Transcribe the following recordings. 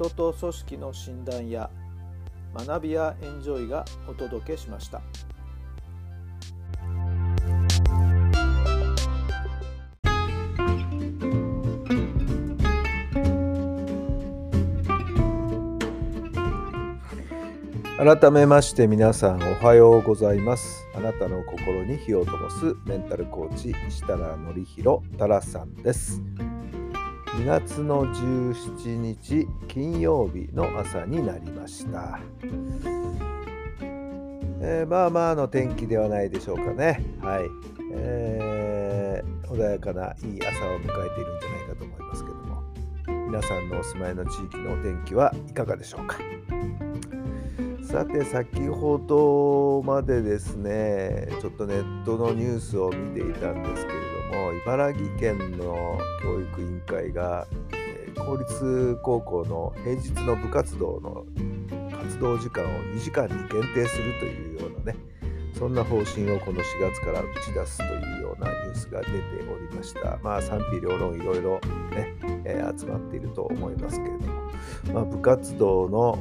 人と組織の診断や学びやエンジョイがお届けしました。改めまして皆さんおはようございますあなたの心に火を灯すメンタルコーチ設楽範弘太良さんです2月の17日金曜日の朝になりました、えー、まあまあの天気ではないでしょうかね。はい、えー、穏やかないい朝を迎えているんじゃないかと思いますけども。皆さんのお住まいの地域のお天気はいかがでしょうか。さて先ほどまでですねちょっとネットのニュースを見ていたんですけれども茨城県の教育委員会が、え公立高校の平日の部活動の活動時間を2時間に限定するというようなねそんな方針をこの4月から打ち出すというようなニュースが出ておりました。まあ賛否両論いろいろね、えー、集まっていると思いますけれども、まあ、部活動の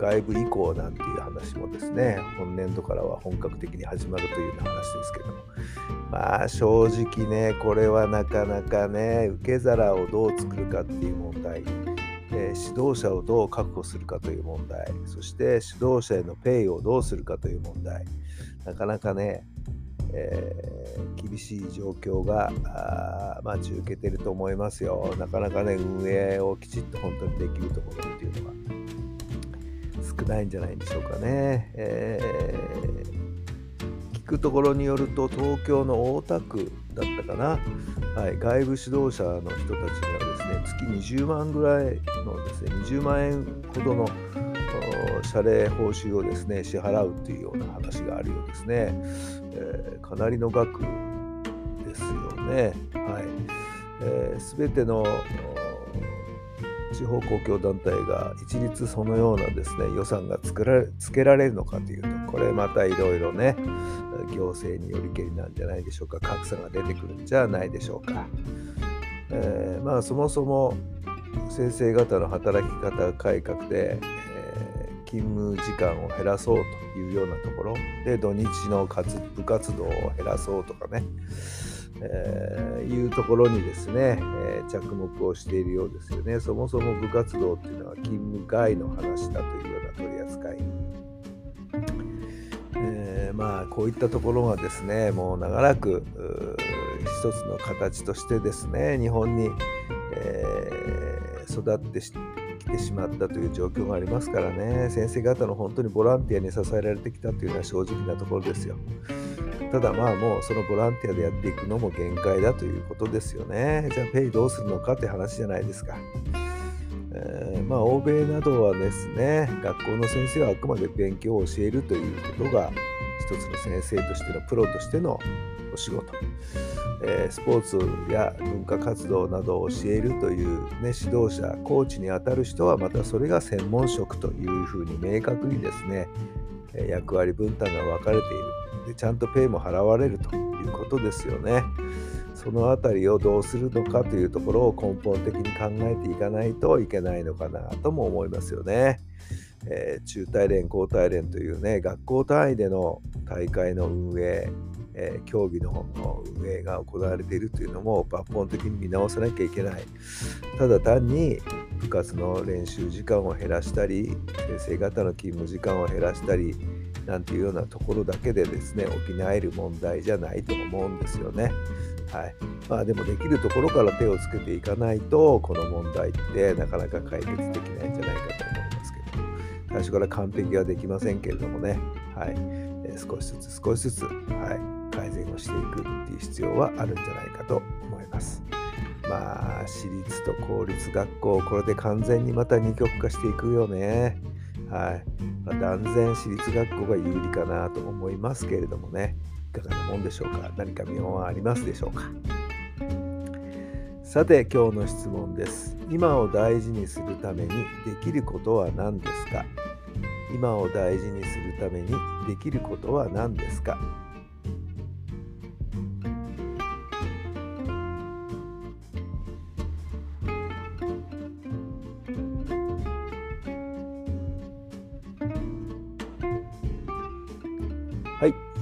外部移行なんていう話もですね、本年度からは本格的に始まるというような話ですけども、まあ正直ね、これはなかなかね、受け皿をどう作るかっていう問題、えー、指導者をどう確保するかという問題、そして指導者へのペイをどうするかという問題、なかなかね、えー、厳しい状況が待ち受けてると思いますよ。なかなかね、運営をきちっと本当にできるところっていうのは少ないんじゃないでしょうかね。えー、聞くところによると、東京の大田区だったかな、はい、外部指導者の人たちにはですね、月20万ぐらいのですね、20万円ほどの謝礼報酬をですね支払うというような話があるようですね、えー、かなりの額ですよね。はい、えー、全ての地方公共団体が一律そのようなですね予算が作られつけられるのかというとこれまたいろいろね行政によりけりなんじゃないでしょうか。格差が出てくるんじゃないでしょうか、えー、まあそもそも先生方の働き方改革でえ、勤務時間を減らそうというようなところで土日の部活動を減らそうとかね、えー、いうところにですね、えー、着目をしているようですよね。そもそも部活動っていうのは勤務外の話だというような取り扱い、えー、まあこういったところがですねもう長らく一つの形としてですね日本に、え育ってきてしまったという状況がありますからね。先生方の本当にボランティアに支えられてきたというのは正直なところですよ。ただまあもうそのボランティアでやっていくのも限界だということですよね。じゃあペイどうするのかって話じゃないですか。えー、まあ欧米などはですね学校の先生はあくまで勉強を教えるということが一つの先生としてのプロとしてのお仕事、えー、スポーツや文化活動などを教えるという、ね、指導者コーチにあたる人はまたそれが専門職というふうに明確にですね役割分担が分かれている。でちゃんとペイも払われるということですよね。その辺りをどうするのかというところを根本的に考えていかないといけないのかなとも思いますよね。えー、中大連、高大連というね、学校単位での大会の運営、えー、競技の運営が行われているというのも抜本的に見直さなきゃいけない。ただ単に部活の練習時間を減らしたり、先生方の勤務時間を減らしたり、なんていうようなところだけでですね、補える問題じゃないと思うんですよね。はいまあ、でもできるところから手をつけていかないと、この問題ってなかなか解決できないんじゃないかと思いますけど、最初から完璧はできませんけれどもね、はいえ、少しずつ少しずつ、はい、改善をしていくっていう必要はあるんじゃないかと思います。まあ私立と公立学校これで完全にまた二極化していくよね。はい、まあ、断然私立学校が有利かなと思いますけれどもね。いかがなもんでしょうか。何か見本はありますでしょうか。さて今日の質問です。今を大事にするためにできることは何ですか。今を大事にするためにできることは何ですか。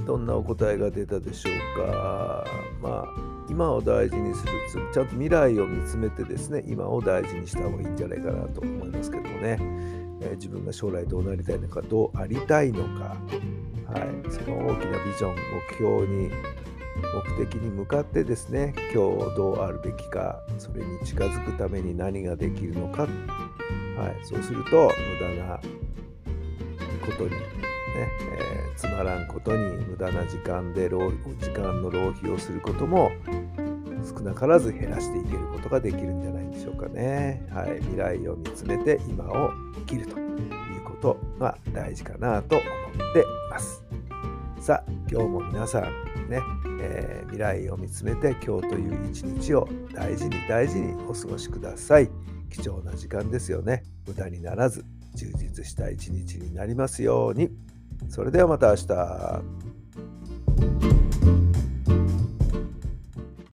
どんなお答えが出たでしょうか。まあ、今を大事にする、ちゃんと未来を見つめてですね、今を大事にした方がいいんじゃないかなと思いますけどもね、えー、自分が将来どうなりたいのか、どうありたいのか、はい、その大きなビジョン、目標に、目的に向かってですね、今日どうあるべきか、それに近づくために何ができるのか、はい、そうすると無駄なことにね、えー、つまらんことに無駄な時間で時間の浪費をすることも少なからず減らしていけることができるんじゃないでしょうかね。はい、未来を見つめて今を生きるということが大事かなと思っています。さあ今日も皆さんね、えー、未来を見つめて今日という一日を大事に大事にお過ごしください。貴重な時間ですよね。無駄にならず充実した一日になりますように。それではまた明日。